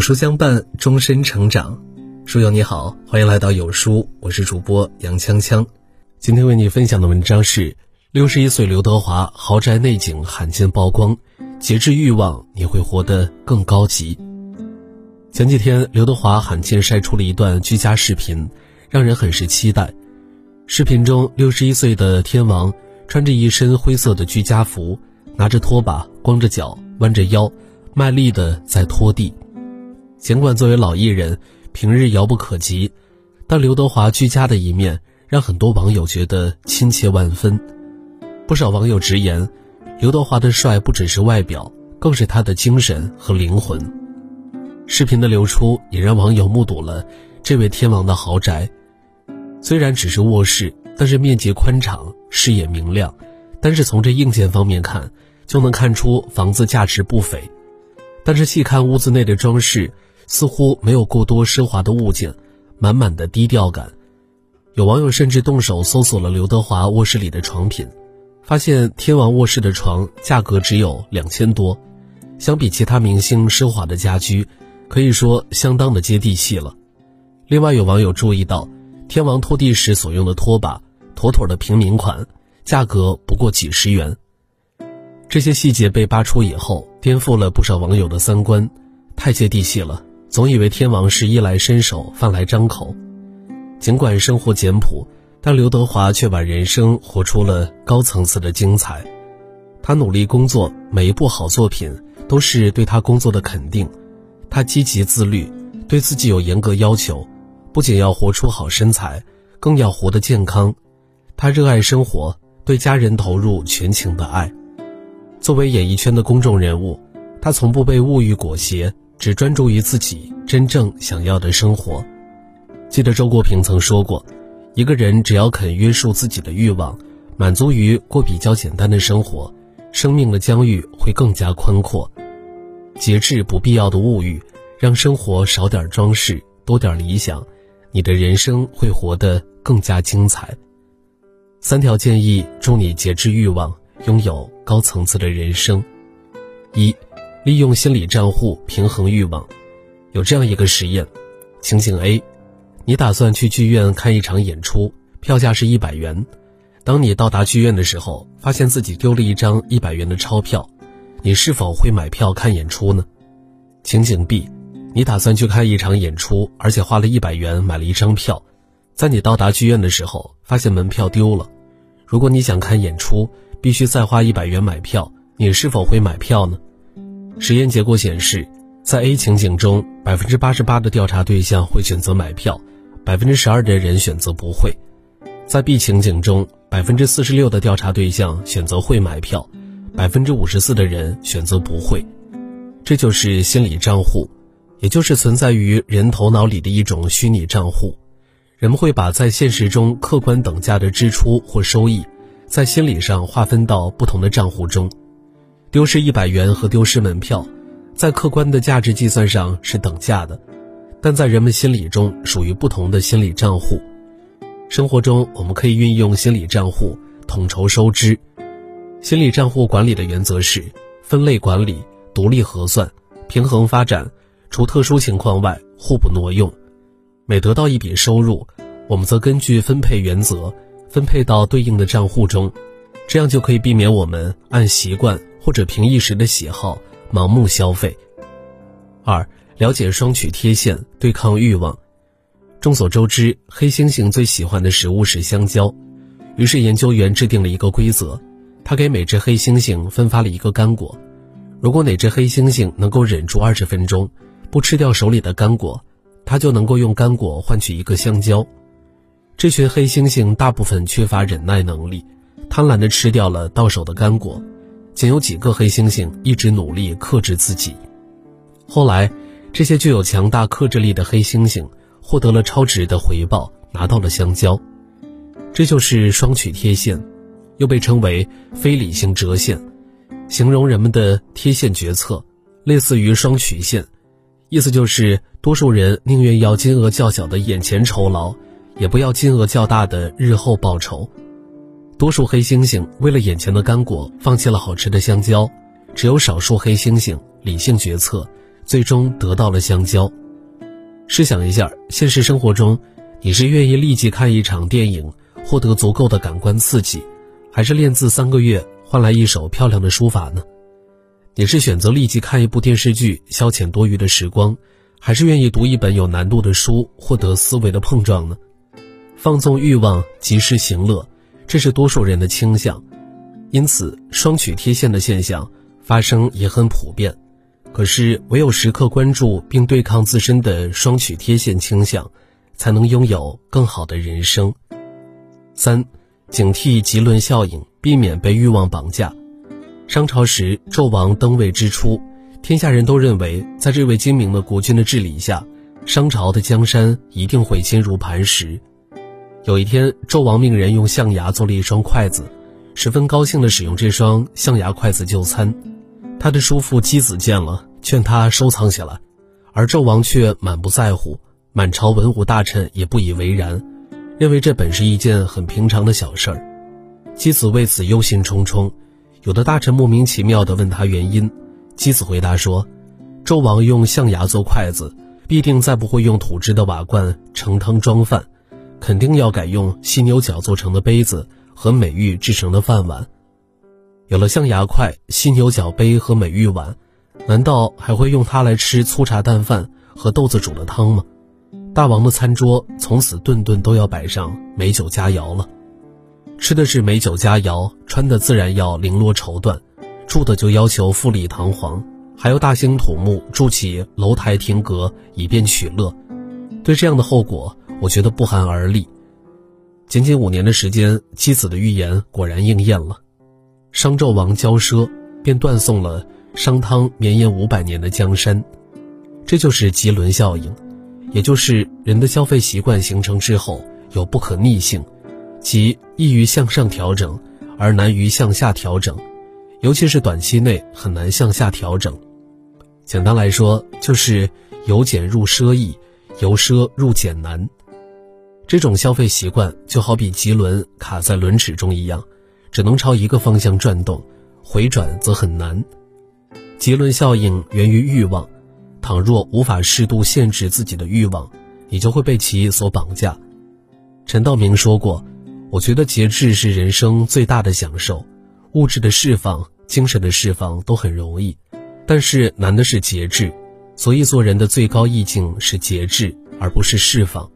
有书相伴，终身成长。书友你好，欢迎来到有书，我是主播杨锵锵。今天为你分享的文章是：六十一岁刘德华豪宅内景罕见曝光，节制欲望，你会活得更高级。前几天，刘德华罕见晒出了一段居家视频，让人很是期待。视频中，六十一岁的天王穿着一身灰色的居家服，拿着拖把，光着脚，弯着腰。卖力的在拖地，尽管作为老艺人，平日遥不可及，但刘德华居家的一面让很多网友觉得亲切万分。不少网友直言，刘德华的帅不只是外表，更是他的精神和灵魂。视频的流出也让网友目睹了这位天王的豪宅，虽然只是卧室，但是面积宽敞，视野明亮。但是从这硬件方面看，就能看出房子价值不菲。但是细看屋子内的装饰，似乎没有过多奢华的物件，满满的低调感。有网友甚至动手搜索了刘德华卧室里的床品，发现天王卧室的床价格只有两千多，相比其他明星奢华的家居，可以说相当的接地气了。另外有网友注意到，天王拖地时所用的拖把，妥妥的平民款，价格不过几十元。这些细节被扒出以后，颠覆了不少网友的三观，太接地气了，总以为天王是衣来伸手、饭来张口。尽管生活简朴，但刘德华却把人生活出了高层次的精彩。他努力工作，每一部好作品都是对他工作的肯定。他积极自律，对自己有严格要求，不仅要活出好身材，更要活得健康。他热爱生活，对家人投入全情的爱。作为演艺圈的公众人物，他从不被物欲裹挟，只专注于自己真正想要的生活。记得周国平曾说过：“一个人只要肯约束自己的欲望，满足于过比较简单的生活，生命的疆域会更加宽阔。节制不必要的物欲，让生活少点装饰，多点理想，你的人生会活得更加精彩。”三条建议，助你节制欲望。拥有高层次的人生。一，利用心理账户平衡欲望。有这样一个实验：情景 A，你打算去剧院看一场演出，票价是一百元。当你到达剧院的时候，发现自己丢了一张一百元的钞票，你是否会买票看演出呢？情景 B，你打算去看一场演出，而且花了一百元买了一张票，在你到达剧院的时候，发现门票丢了。如果你想看演出，必须再花一百元买票，你是否会买票呢？实验结果显示，在 A 情景中，百分之八十八的调查对象会选择买票，百分之十二的人选择不会；在 B 情景中，百分之四十六的调查对象选择会买票，百分之五十四的人选择不会。这就是心理账户，也就是存在于人头脑里的一种虚拟账户。人们会把在现实中客观等价的支出或收益。在心理上划分到不同的账户中，丢失一百元和丢失门票，在客观的价值计算上是等价的，但在人们心理中属于不同的心理账户。生活中，我们可以运用心理账户统筹收支。心理账户管理的原则是分类管理、独立核算、平衡发展，除特殊情况外互不挪用。每得到一笔收入，我们则根据分配原则。分配到对应的账户中，这样就可以避免我们按习惯或者凭一时的喜好盲目消费。二、了解双曲贴线，对抗欲望。众所周知，黑猩猩最喜欢的食物是香蕉，于是研究员制定了一个规则，他给每只黑猩猩分发了一个干果，如果哪只黑猩猩能够忍住二十分钟，不吃掉手里的干果，他就能够用干果换取一个香蕉。这群黑猩猩大部分缺乏忍耐能力，贪婪地吃掉了到手的干果，仅有几个黑猩猩一直努力克制自己。后来，这些具有强大克制力的黑猩猩获得了超值的回报，拿到了香蕉。这就是双曲贴现，又被称为非理性折现，形容人们的贴现决策类似于双曲线，意思就是多数人宁愿要金额较小的眼前酬劳。也不要金额较大的日后报酬。多数黑猩猩为了眼前的干果，放弃了好吃的香蕉；只有少数黑猩猩理性决策，最终得到了香蕉。试想一下，现实生活中，你是愿意立即看一场电影，获得足够的感官刺激，还是练字三个月换来一手漂亮的书法呢？你是选择立即看一部电视剧消遣多余的时光，还是愿意读一本有难度的书获得思维的碰撞呢？放纵欲望，及时行乐，这是多数人的倾向，因此双曲贴现的现象发生也很普遍。可是，唯有时刻关注并对抗自身的双曲贴现倾向，才能拥有更好的人生。三，警惕棘轮效应，避免被欲望绑架。商朝时，纣王登位之初，天下人都认为，在这位精明的国君的治理下，商朝的江山一定会坚如磐石。有一天，纣王命人用象牙做了一双筷子，十分高兴地使用这双象牙筷子就餐。他的叔父箕子见了，劝他收藏起来，而纣王却满不在乎。满朝文武大臣也不以为然，认为这本是一件很平常的小事儿。箕子为此忧心忡忡，有的大臣莫名其妙地问他原因。箕子回答说：“纣王用象牙做筷子，必定再不会用土制的瓦罐盛汤装饭，肯定要改用犀牛角做成的杯子和美玉制成的饭碗。”有了象牙筷、犀牛角杯和美玉碗，难道还会用它来吃粗茶淡饭和豆子煮的汤吗？大王的餐桌从此顿顿都要摆上美酒佳肴了，吃的是美酒佳肴，穿的自然要绫罗绸缎，住的就要求富丽堂皇，还要大兴土木筑起楼台亭阁，以便取乐。对这样的后果，我觉得不寒而栗。仅仅五年的时间，妻子的预言果然应验了。商纣王骄奢，便断送了商汤绵延五百年的江山，这就是棘轮效应，也就是人的消费习惯形成之后有不可逆性，即易于向上调整，而难于向下调整，尤其是短期内很难向下调整。简单来说，就是由俭入奢易，由奢入俭难。这种消费习惯就好比棘轮卡在轮齿中一样。只能朝一个方向转动，回转则很难。棘轮效应源于欲望，倘若无法适度限制自己的欲望，你就会被其所绑架。陈道明说过：“我觉得节制是人生最大的享受，物质的释放、精神的释放都很容易，但是难的是节制。所以做人的最高意境是节制，而不是释放。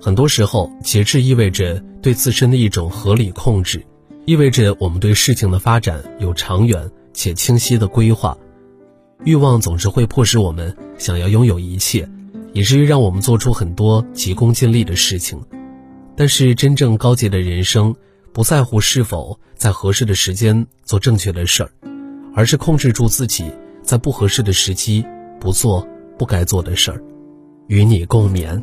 很多时候，节制意味着对自身的一种合理控制。”意味着我们对事情的发展有长远且清晰的规划。欲望总是会迫使我们想要拥有一切，以至于让我们做出很多急功近利的事情。但是，真正高洁的人生，不在乎是否在合适的时间做正确的事儿，而是控制住自己在不合适的时机不做不该做的事儿。与你共勉。